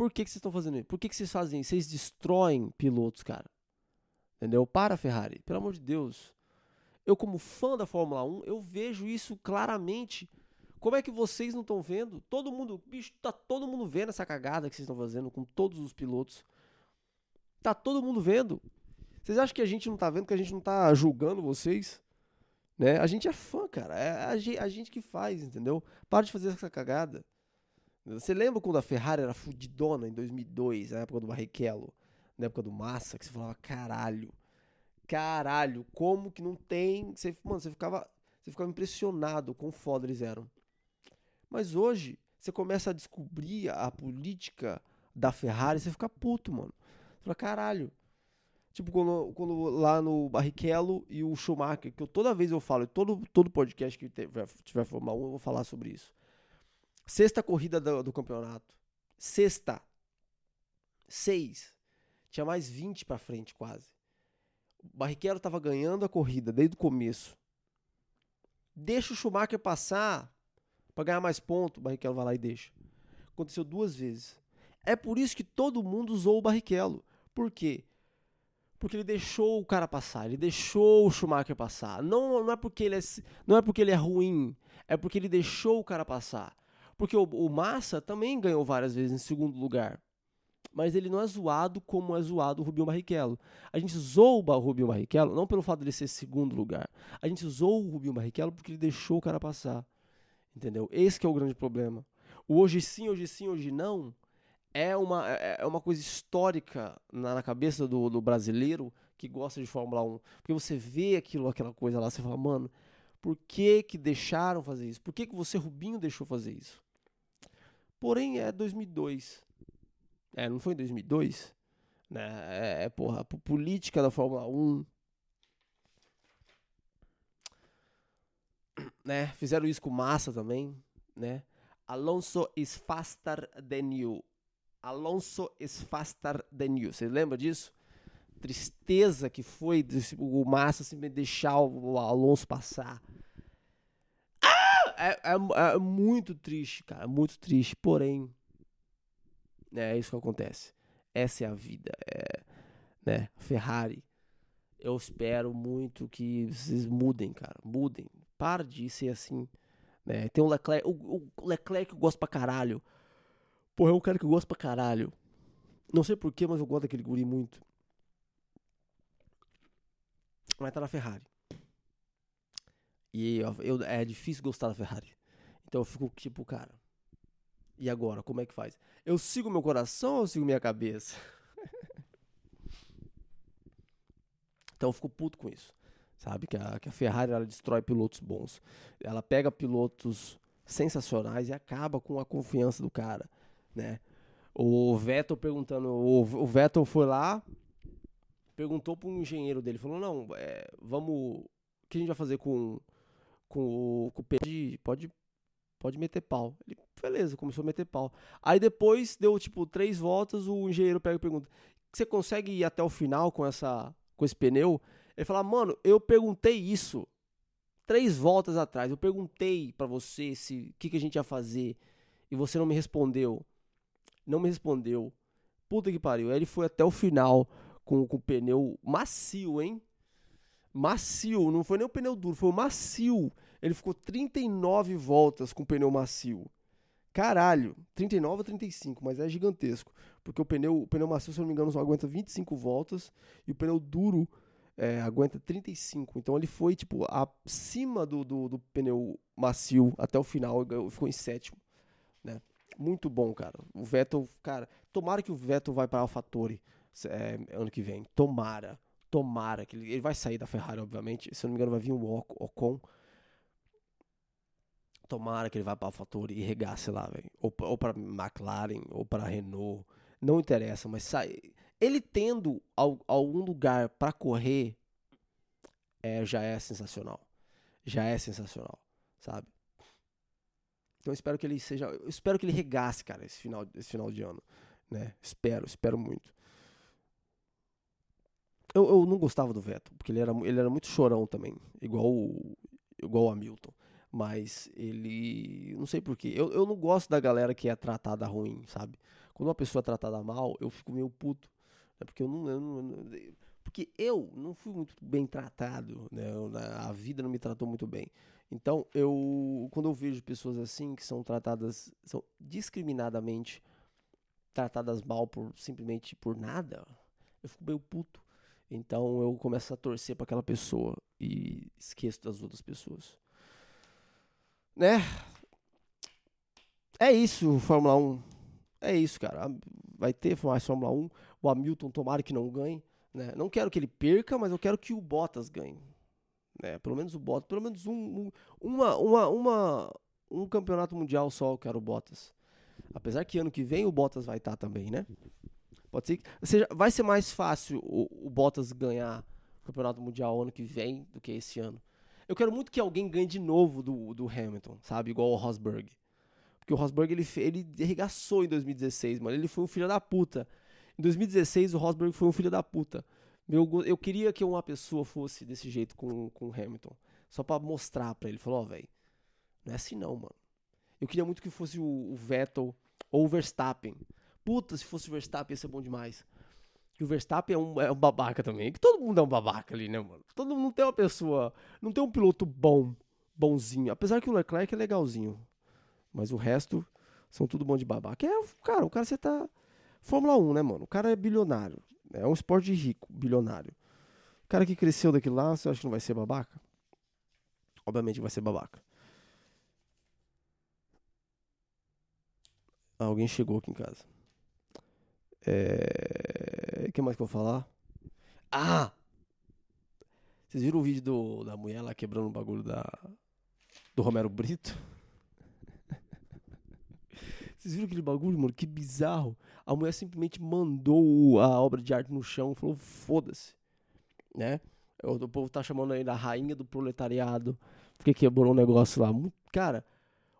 Por que, que vocês estão fazendo isso? Por que, que vocês fazem isso? Vocês destroem pilotos, cara. Entendeu? Para, Ferrari. Pelo amor de Deus. Eu, como fã da Fórmula 1, eu vejo isso claramente. Como é que vocês não estão vendo? Todo mundo, bicho, tá todo mundo vendo essa cagada que vocês estão fazendo com todos os pilotos. Tá todo mundo vendo. Vocês acham que a gente não tá vendo, que a gente não tá julgando vocês? Né? A gente é fã, cara. É a gente, a gente que faz, entendeu? Para de fazer essa cagada. Você lembra quando a Ferrari era fudidona em 2002, na época do Barrichello? na época do Massa, que você falava, caralho, caralho, como que não tem. Você, mano, você ficava, você ficava impressionado com foda eles eram. Mas hoje, você começa a descobrir a política da Ferrari, você fica puto, mano. Você fala, caralho. Tipo, quando, quando lá no Barrichello e o Schumacher, que eu toda vez eu falo, todo, todo podcast que tiver, tiver Fórmula 1, eu vou falar sobre isso. Sexta corrida do, do campeonato. Sexta. Seis. Tinha mais 20 para frente quase. O Barrichello estava ganhando a corrida desde o começo. Deixa o Schumacher passar para ganhar mais pontos. O Barrichello vai lá e deixa. Aconteceu duas vezes. É por isso que todo mundo usou o Barrichello. Por quê? Porque ele deixou o cara passar, ele deixou o Schumacher passar. Não, não, é porque ele é, não é porque ele é ruim, é porque ele deixou o cara passar. Porque o, o Massa também ganhou várias vezes em segundo lugar mas ele não é zoado como é zoado o Rubinho Barrichello. A gente zoa o Rubinho Barrichello não pelo fato dele ser segundo lugar. A gente zoa o Rubinho Barrichello porque ele deixou o cara passar. Entendeu? Esse é o grande problema. O hoje sim, hoje sim, hoje não é uma, é, é uma coisa histórica na, na cabeça do, do, brasileiro que gosta de Fórmula 1. Porque você vê aquilo, aquela coisa lá, você fala, mano, por que que deixaram fazer isso? Por que que você, Rubinho, deixou fazer isso? Porém, é 2002 é, não foi em 2002? Né? É, é porra, política da Fórmula 1. Né? Fizeram isso com Massa também, né? Alonso is faster than you. Alonso is faster than you. Você lembra disso? Tristeza que foi o Massa assim, deixar o Alonso passar. É, é, é muito triste, cara. Muito triste. Porém, é isso que acontece. Essa é a vida. É, né? Ferrari. Eu espero muito que vocês mudem, cara. Mudem. Para de ser assim. Né? Tem o Leclerc. O, o Leclerc eu gosto pra caralho. Porra, é um cara que eu gosto pra caralho. Não sei porquê, mas eu gosto daquele guri muito. Mas tá na Ferrari. E eu, eu, é difícil gostar da Ferrari. Então eu fico tipo, cara. E agora, como é que faz? Eu sigo meu coração ou eu sigo minha cabeça? então eu fico puto com isso. Sabe? Que a, que a Ferrari ela destrói pilotos bons. Ela pega pilotos sensacionais e acaba com a confiança do cara, né? O Vettel perguntando, o, o Vettel foi lá, perguntou para um engenheiro dele, falou: "Não, é, vamos, o que a gente vai fazer com com o com o pode pode pode meter pau. Ele, beleza, começou a meter pau. Aí depois deu tipo três voltas, o engenheiro pega e pergunta: "Você consegue ir até o final com essa com esse pneu?" Ele fala: "Mano, eu perguntei isso três voltas atrás. Eu perguntei para você se o que, que a gente ia fazer e você não me respondeu. Não me respondeu. Puta que pariu. Aí ele foi até o final com, com o pneu macio, hein? Macio, não foi nem o pneu duro, foi o macio. Ele ficou 39 voltas com o pneu macio. Caralho, 39 ou 35, mas é gigantesco. Porque o pneu, o pneu macio, se eu não me engano, só aguenta 25 voltas e o pneu duro é, aguenta 35. Então ele foi, tipo, acima do, do, do pneu macio até o final, ficou em sétimo, né? Muito bom, cara. O Vettel, cara, tomara que o Vettel vai para AlphaTauri é, ano que vem. Tomara, tomara que ele, ele vai sair da Ferrari, obviamente. Se eu não me engano, vai vir o Ocon. Tomara que ele vá para AlphaTauri e regasse lá, velho. Ou, ou para McLaren, ou para Renault. Não interessa, mas sai. Ele tendo algum lugar para correr é, já é sensacional. Já é sensacional, sabe? Então eu espero que ele seja, eu espero que ele regasse, cara, esse final, esse final de ano, né? Espero, espero muito. Eu, eu não gostava do Vettel, porque ele era, ele era muito chorão também, igual igual o Hamilton. Mas ele. Não sei porquê. Eu, eu não gosto da galera que é tratada ruim, sabe? Quando uma pessoa é tratada mal, eu fico meio puto. Né? Porque eu não, eu não. porque eu não fui muito bem tratado, né? A vida não me tratou muito bem. Então, eu. Quando eu vejo pessoas assim que são tratadas. são discriminadamente tratadas mal por simplesmente por nada, eu fico meio puto. Então eu começo a torcer para aquela pessoa e esqueço das outras pessoas. Né? É isso, Fórmula 1. É isso, cara. Vai ter mais Fórmula 1. O Hamilton, tomara que não ganhe. Né? Não quero que ele perca, mas eu quero que o Bottas ganhe. Né? Pelo menos o Bottas. Pelo menos um, um, uma, uma, uma, um campeonato mundial só eu quero o Bottas. Apesar que ano que vem o Bottas vai estar também, né? Pode ser, ou seja, vai ser mais fácil o, o Bottas ganhar o campeonato mundial ano que vem do que esse ano. Eu quero muito que alguém ganhe de novo do, do Hamilton, sabe? Igual o Rosberg. Porque o Rosberg, ele, ele arregaçou em 2016, mano. Ele foi um filho da puta. Em 2016, o Rosberg foi um filho da puta. Meu, eu queria que uma pessoa fosse desse jeito com, com o Hamilton. Só para mostrar pra ele. Falou, ó, oh, velho, não é assim não, mano. Eu queria muito que fosse o, o Vettel ou o Verstappen. Puta, se fosse o Verstappen ia ser bom demais. Que o Verstappen é um, é um babaca também. Que todo mundo é um babaca ali, né, mano? Todo mundo não tem uma pessoa. Não tem um piloto bom, bonzinho. Apesar que o Leclerc é legalzinho. Mas o resto são tudo bom de babaca. É, cara, o cara você tá. Fórmula 1, né, mano? O cara é bilionário. É um esporte rico, bilionário. O cara que cresceu daquilo lá, você acha que não vai ser babaca? Obviamente vai ser babaca. Alguém chegou aqui em casa. É... O que mais que eu vou falar? Ah! Vocês viram o vídeo do, da mulher lá quebrando o bagulho da, do Romero Brito? Vocês viram aquele bagulho, mano? Que bizarro. A mulher simplesmente mandou a obra de arte no chão e falou: foda-se. Né? O, povo tá chamando aí da rainha do proletariado. Porque quebrou um negócio lá. Cara,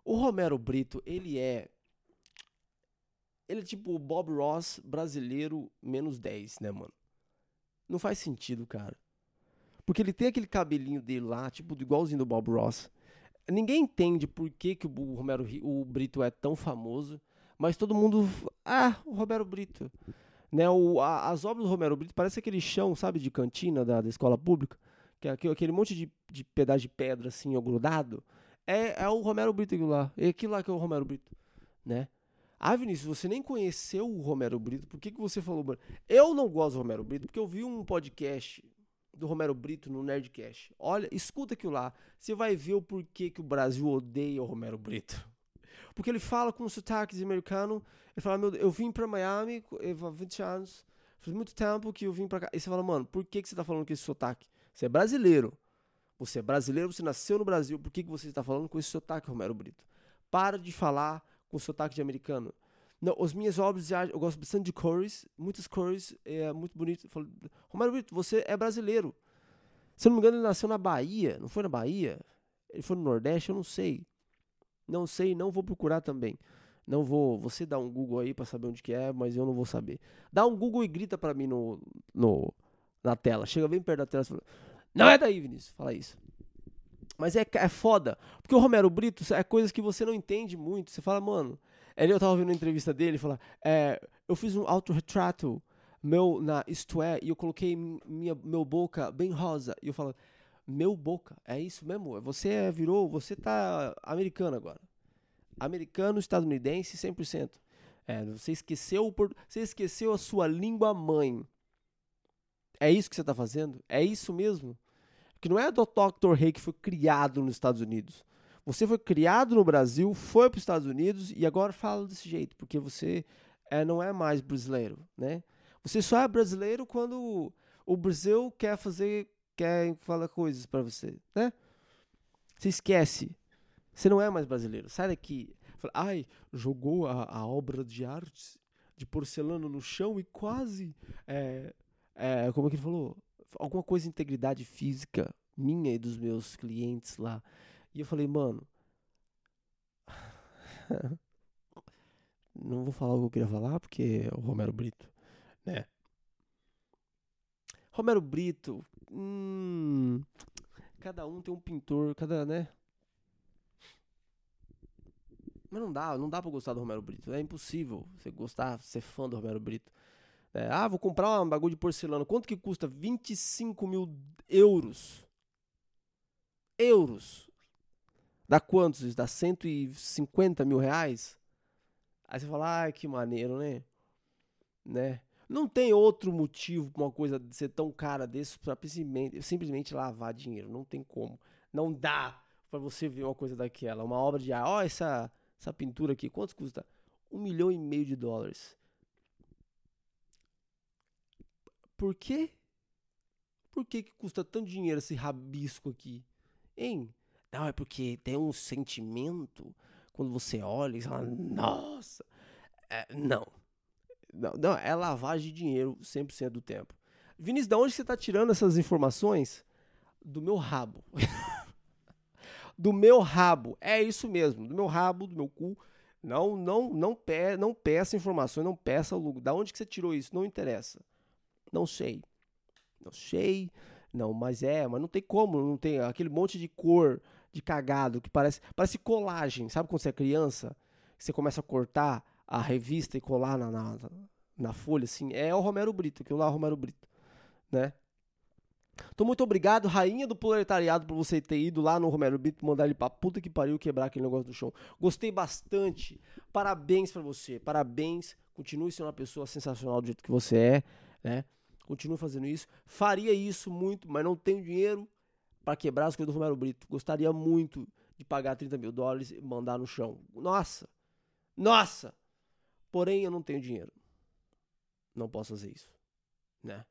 o Romero Brito, ele é ele é tipo o Bob Ross brasileiro menos 10, né, mano? Não faz sentido, cara. Porque ele tem aquele cabelinho dele lá, tipo, igualzinho do Bob Ross. Ninguém entende por que, que o Romero o Brito é tão famoso, mas todo mundo. Ah, o Romero Brito. Né, o, a, as obras do Romero Brito parece aquele chão, sabe, de cantina da, da escola pública, que é aquele monte de, de pedaço de pedra assim, grudado. É, é o Romero Brito lá. É aquilo lá que é o Romero Brito, né? Ah, Vinícius, você nem conheceu o Romero Brito, por que, que você falou? Eu não gosto do Romero Brito, porque eu vi um podcast do Romero Brito no Nerdcast. Olha, escuta aquilo lá, você vai ver o porquê que o Brasil odeia o Romero Brito. Porque ele fala com sotaque americano, ele fala, meu, eu vim pra Miami há 20 anos, faz muito tempo que eu vim pra cá. E você fala, mano, por que, que você tá falando com esse sotaque? Você é brasileiro. Você é brasileiro, você nasceu no Brasil, por que, que você está falando com esse sotaque, Romero Brito? Para de falar com sotaque de americano. Não, as minhas obras, eu gosto bastante de cores, muitas cores, é muito bonito. Falo, Romero Brito, você é brasileiro. Se eu não me engano, ele nasceu na Bahia, não foi na Bahia? Ele foi no Nordeste, eu não sei. Não sei, não vou procurar também. Não vou, você dá um Google aí para saber onde que é, mas eu não vou saber. Dá um Google e grita para mim no, no na tela. Chega bem perto da tela e fala: "Não é daí, Vinícius". Fala isso. Mas é, é foda. Porque o Romero Brito é coisas que você não entende muito. Você fala, mano. Ele, eu tava ouvindo uma entrevista dele, ele fala, é, eu fiz um autorretrato meu na Isto É, e eu coloquei minha meu boca bem rosa. E eu falo, meu boca, é isso mesmo? Você é, virou, você tá americano agora. Americano, estadunidense, 100%. É, você esqueceu você esqueceu a sua língua mãe. É isso que você está fazendo? É isso mesmo? Que não é do Dr. Rei que foi criado nos Estados Unidos. Você foi criado no Brasil, foi para os Estados Unidos e agora fala desse jeito, porque você é, não é mais brasileiro, né? Você só é brasileiro quando o Brasil quer fazer, quer falar coisas para você, né? Você esquece. Você não é mais brasileiro. Sai daqui. Ai, jogou a, a obra de arte de porcelana no chão e quase. É, é, como é que ele falou? Alguma coisa de integridade física minha e dos meus clientes lá. E eu falei, mano. não vou falar o que eu queria falar, porque é o Romero Brito, né? Romero Brito, hum, cada um tem um pintor, cada, né? Mas não dá, não dá pra gostar do Romero Brito. É impossível você gostar, ser fã do Romero Brito. É, ah, vou comprar um bagulho de porcelana. Quanto que custa? 25 mil euros. Euros. Dá quantos? Isso? Dá 150 mil reais? Aí você fala, ah, que maneiro, né? Né? Não tem outro motivo pra uma coisa ser tão cara desse simplesmente, simplesmente lavar dinheiro. Não tem como. Não dá para você ver uma coisa daquela. Uma obra de arte. Ó, essa essa pintura aqui, quanto custa? Um milhão e meio de dólares. Por quê? Por que, que custa tanto dinheiro esse rabisco aqui? Hein? Não, é porque tem um sentimento quando você olha e fala, nossa. É, não. não. Não, é lavagem de dinheiro 100% do tempo. Vinícius, de onde você está tirando essas informações? Do meu rabo. do meu rabo. É isso mesmo, do meu rabo, do meu cu. Não, não, não, pe não peça informações, não peça o lugar. Da onde que você tirou isso? Não interessa. Não sei. Não sei. Não, mas é, mas não tem como, não tem aquele monte de cor de cagado que parece, parece colagem. Sabe quando você é criança, você começa a cortar a revista e colar na, na, na folha assim? É o Romero Brito, que lá é o Romero Brito, né? Então, muito obrigado, rainha do proletariado, por você ter ido lá no Romero Brito, mandar ele pra puta que pariu quebrar aquele negócio do chão. Gostei bastante. Parabéns para você. Parabéns. Continue sendo uma pessoa sensacional do jeito que você é, né? Continue fazendo isso. Faria isso muito, mas não tenho dinheiro para quebrar as coisas do Romero Brito. Gostaria muito de pagar 30 mil dólares e mandar no chão. Nossa! Nossa! Porém, eu não tenho dinheiro. Não posso fazer isso, né?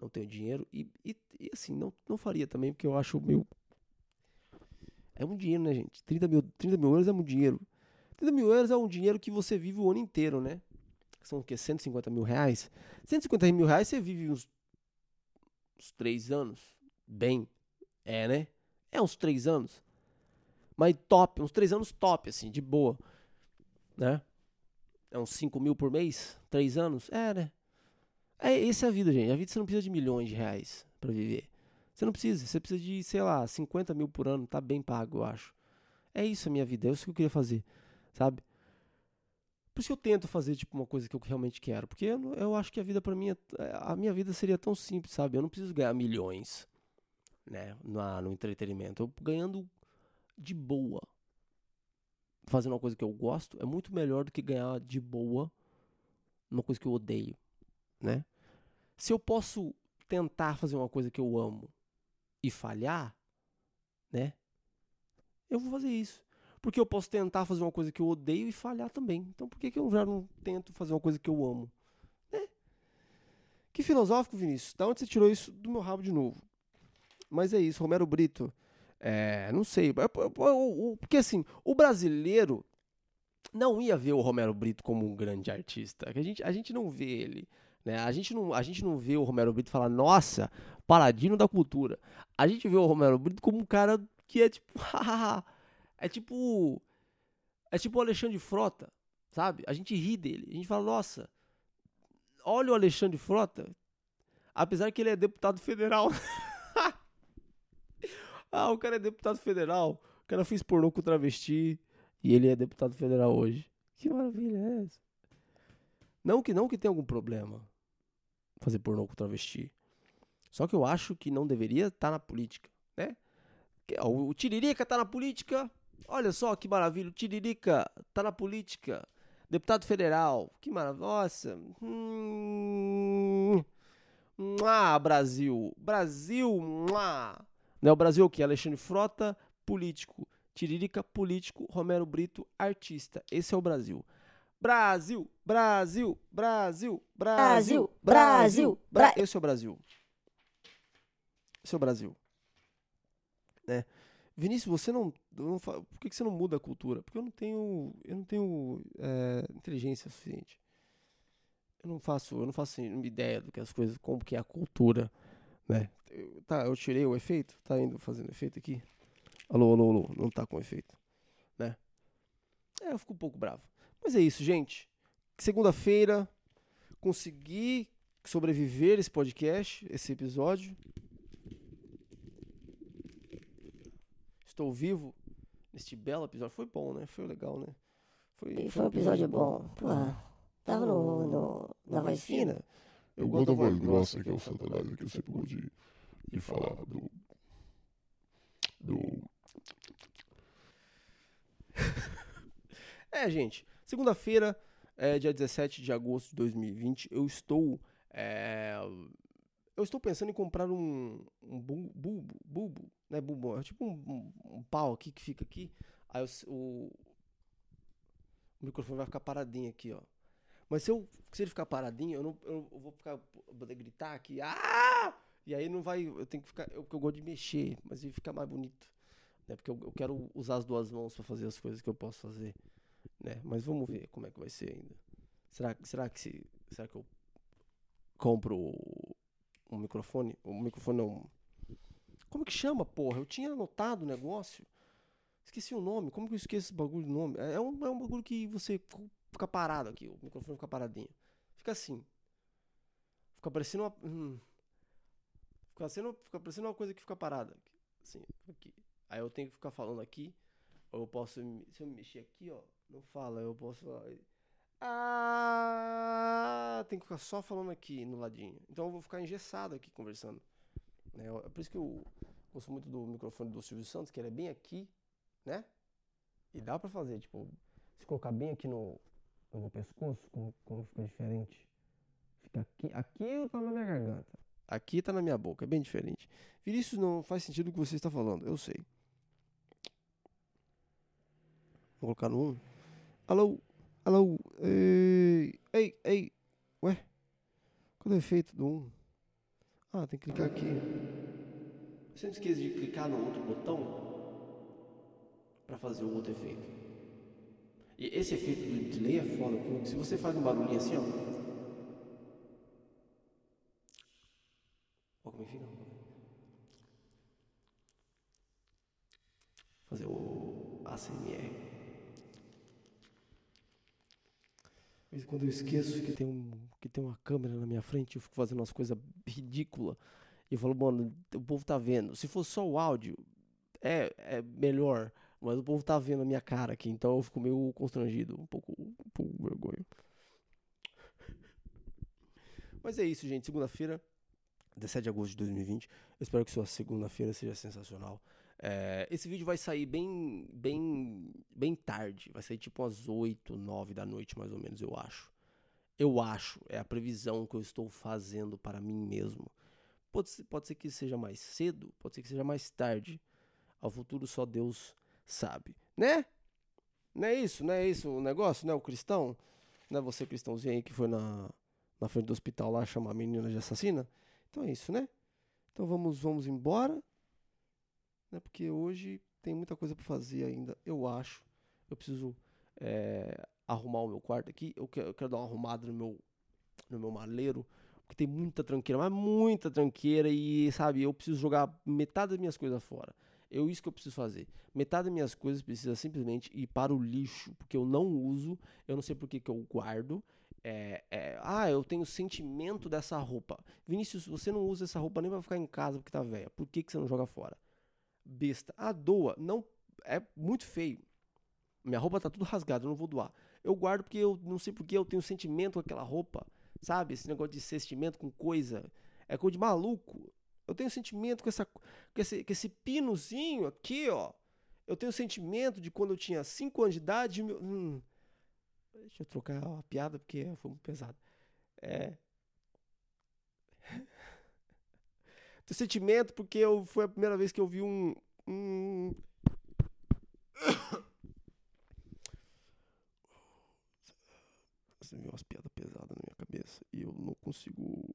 não tenho dinheiro. E, e, e, assim, não, não faria também, porque eu acho meio. É um dinheiro, né, gente? 30 mil, 30 mil euros é um dinheiro. 30 mil euros é um dinheiro que você vive o ano inteiro, né? São o quê? 150 mil reais? 150 mil reais você vive uns, uns 3 anos. Bem. É, né? É uns 3 anos. Mas top, uns 3 anos top, assim, de boa. Né? É uns 5 mil por mês? 3 anos? É, né? É, essa é a vida, gente. A vida você não precisa de milhões de reais para viver. Você não precisa. Você precisa de, sei lá, 50 mil por ano. Tá bem pago, eu acho. É isso a minha vida. É isso que eu queria fazer, sabe? Por isso eu tento fazer, tipo, uma coisa que eu realmente quero. Porque eu, eu acho que a vida para mim, é, é, a minha vida seria tão simples, sabe? Eu não preciso ganhar milhões, né? No, entretenimento. Eu ganhando de boa. Fazendo uma coisa que eu gosto é muito melhor do que ganhar de boa numa coisa que eu odeio né? Se eu posso tentar fazer uma coisa que eu amo e falhar, né? Eu vou fazer isso. Porque eu posso tentar fazer uma coisa que eu odeio e falhar também. Então por que, que eu já não tento fazer uma coisa que eu amo? Né? Que filosófico, Vinícius. Da onde você tirou isso do meu rabo de novo? Mas é isso, Romero Brito. É, não sei. Porque assim, o brasileiro não ia ver o Romero Brito como um grande artista. A gente, a gente não vê ele. Né? A, gente não, a gente não vê o Romero Brito falar, nossa, paladino da cultura. A gente vê o Romero Brito como um cara que é tipo. é tipo. É tipo o Alexandre Frota, sabe? A gente ri dele. A gente fala, nossa, olha o Alexandre Frota. Apesar que ele é deputado federal. ah, o cara é deputado federal. O cara fez pornô com travesti. E ele é deputado federal hoje. Que maravilha é essa? Não que não que tenha algum problema fazer pornô com travesti. Só que eu acho que não deveria estar tá na política, né? O Tiririca tá na política, Olha só que maravilha. O Tiririca tá na política. Deputado federal. Que maravilha. Nossa. Hum... Ah, Brasil. Brasil. Mua. Não é o Brasil o quê? Alexandre Frota, político. Tiririca, político. Romero Brito, artista. Esse é o Brasil. Brasil, Brasil, Brasil, Brasil, Brasil, Brasil. Esse é o Brasil. Esse é o Brasil. Né? Vinícius, você não, não por que, você não muda a cultura? Porque eu não tenho, eu não tenho é, inteligência suficiente. Eu não faço, eu não faço ideia do que as coisas, como que é a cultura, né? Eu, tá, eu tirei o efeito, tá indo fazendo efeito aqui. Alô, alô, alô, não tá com efeito, né? É, eu fico um pouco bravo. Mas é isso, gente. Segunda-feira consegui sobreviver esse podcast, esse episódio. Estou vivo neste belo episódio. Foi bom, né? Foi legal, né? Foi, foi, foi um episódio bom. Porra, tava no, no, na voz fina. Eu, gosto da voz grossa, que é o Satanás, que eu sempre gosto de, de falar do. Do. é, gente. Segunda-feira, é, dia 17 de agosto de 2020, eu estou. É, eu estou pensando em comprar um, um bulbo, bulbo, né, bulbo, é tipo um, um, um, pau aqui que fica aqui, aí o, o, o, microfone vai ficar paradinho aqui, ó. Mas se, eu, se ele ficar paradinho, eu não eu, eu vou ficar, gritar aqui, ah! E aí não vai, eu tenho que ficar, eu, eu gosto de mexer, mas ele fica mais bonito, né, porque eu, eu quero usar as duas mãos para fazer as coisas que eu posso fazer, né, mas vamos ver como é que vai ser ainda. Será, será que se, será que eu compro um microfone. Um microfone não. Como que chama, porra? Eu tinha anotado o negócio. Esqueci o nome. Como que eu esqueço esse bagulho do nome? É um, é um bagulho que você fica parado aqui. O microfone fica paradinho. Fica assim. Fica parecendo uma. Hum, fica, sendo, fica parecendo uma coisa que fica parada. Assim, aqui. Aí eu tenho que ficar falando aqui. Ou eu posso. Se eu me mexer aqui, ó. Não fala. Eu posso. Ah, tem que ficar só falando aqui no ladinho. Então eu vou ficar engessado aqui conversando. É, é por isso que eu gosto muito do microfone do Silvio Santos, que ele é bem aqui, né? E dá pra fazer, tipo, se colocar bem aqui no, no meu pescoço, como, como fica diferente. Fica aqui, aqui tá na minha garganta. Aqui tá na minha boca, é bem diferente. Vinícius, não faz sentido o que você está falando, eu sei. Vou colocar no 1. Alô? Alô, ei, ei. Ué? Qual é o efeito do 1? Ah, tem que clicar aqui. Você não esqueça de clicar no outro botão para fazer o outro efeito. E esse efeito do delay é foda, porque se você faz um barulhinho assim, ó. Ó como é que fica. Fazer o ACMR. Mas quando eu esqueço que tem, um, que tem uma câmera na minha frente, eu fico fazendo umas coisas ridículas. E eu falo, mano, o povo tá vendo. Se for só o áudio, é, é melhor. Mas o povo tá vendo a minha cara aqui, então eu fico meio constrangido, um pouco, um pouco vergonha. Mas é isso, gente. Segunda-feira, 17 de agosto de 2020. Eu espero que sua segunda-feira seja sensacional. É, esse vídeo vai sair bem, bem, bem tarde. Vai sair tipo às 8, 9 da noite, mais ou menos, eu acho. Eu acho, é a previsão que eu estou fazendo para mim mesmo. Pode ser, pode ser que seja mais cedo, pode ser que seja mais tarde. Ao futuro só Deus sabe, né? Não é isso, não é isso o negócio, né? O cristão, não é você cristãozinho aí que foi na, na frente do hospital lá chamar a menina de assassina? Então é isso, né? Então vamos, vamos embora né? Porque hoje tem muita coisa para fazer ainda, eu acho. Eu preciso é, arrumar o meu quarto aqui. Eu quero, eu quero, dar uma arrumada no meu, no meu maleiro, porque tem muita tranqueira, mas muita tranqueira e, sabe, eu preciso jogar metade das minhas coisas fora. Eu isso que eu preciso fazer. Metade das minhas coisas precisa simplesmente ir para o lixo, porque eu não uso, eu não sei por que, que eu guardo. É, é, ah, eu tenho sentimento dessa roupa. Vinícius, você não usa essa roupa nem pra ficar em casa porque tá velha. Por que, que você não joga fora? Besta. A doa não é muito feio. Minha roupa tá tudo rasgada, eu não vou doar. Eu guardo porque eu não sei porque eu tenho sentimento com aquela roupa, sabe? Esse negócio de sentimento com coisa é coisa de maluco. Eu tenho sentimento com essa com esse, com esse pinozinho aqui, ó. Eu tenho sentimento de quando eu tinha 5 anos de idade. Meu, hum, deixa eu trocar a piada porque foi muito pesado. É. Sentimento porque eu, foi a primeira vez que eu vi um. um... Você viu umas piadas pesadas na minha cabeça e eu não consigo.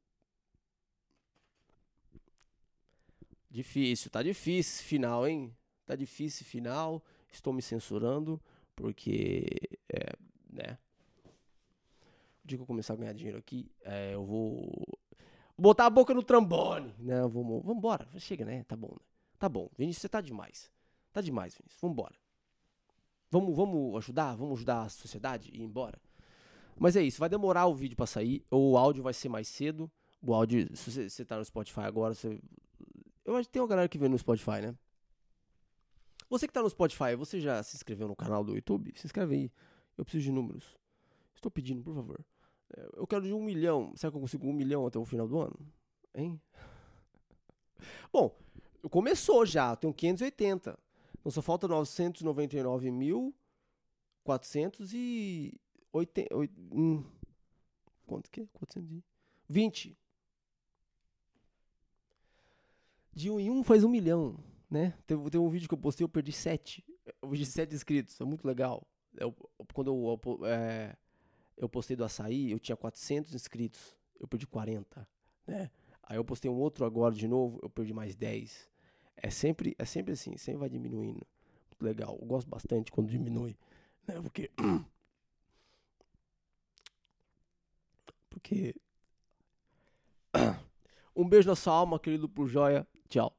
Difícil, tá difícil final, hein? Tá difícil final. Estou me censurando porque, é, né? O dia que eu começar a ganhar dinheiro aqui, é, eu vou botar a boca no trombone, né? Vamos, vambora, chega, né? Tá bom, né? Tá bom, Vinícius, você tá demais. Tá demais, Vinícius. Vambora. Vamos, vamos ajudar? Vamos ajudar a sociedade e ir embora? Mas é isso, vai demorar o vídeo pra sair, ou o áudio vai ser mais cedo. O áudio, se você, você tá no Spotify agora, você... Eu acho que tem uma galera que vê no Spotify, né? Você que tá no Spotify, você já se inscreveu no canal do YouTube? Se inscreve aí. Eu preciso de números. Estou pedindo, por favor. É, eu quero de um milhão. Será que eu consigo um milhão até o final do ano? Hein? Bom, começou já. Tenho 580. Então só falta 999.480. Hum, quanto que é? 420. De um em um faz um milhão, né? Teve um vídeo que eu postei, eu perdi sete. Eu perdi sete inscritos. É muito legal. Eu, quando eu, eu é, eu postei do açaí, eu tinha 400 inscritos, eu perdi 40, né? Aí eu postei um outro agora de novo, eu perdi mais 10. É sempre, é sempre assim, sempre vai diminuindo. Muito legal. Eu gosto bastante quando diminui, né? Porque porque um beijo na sua alma, querido pro Joia. Tchau.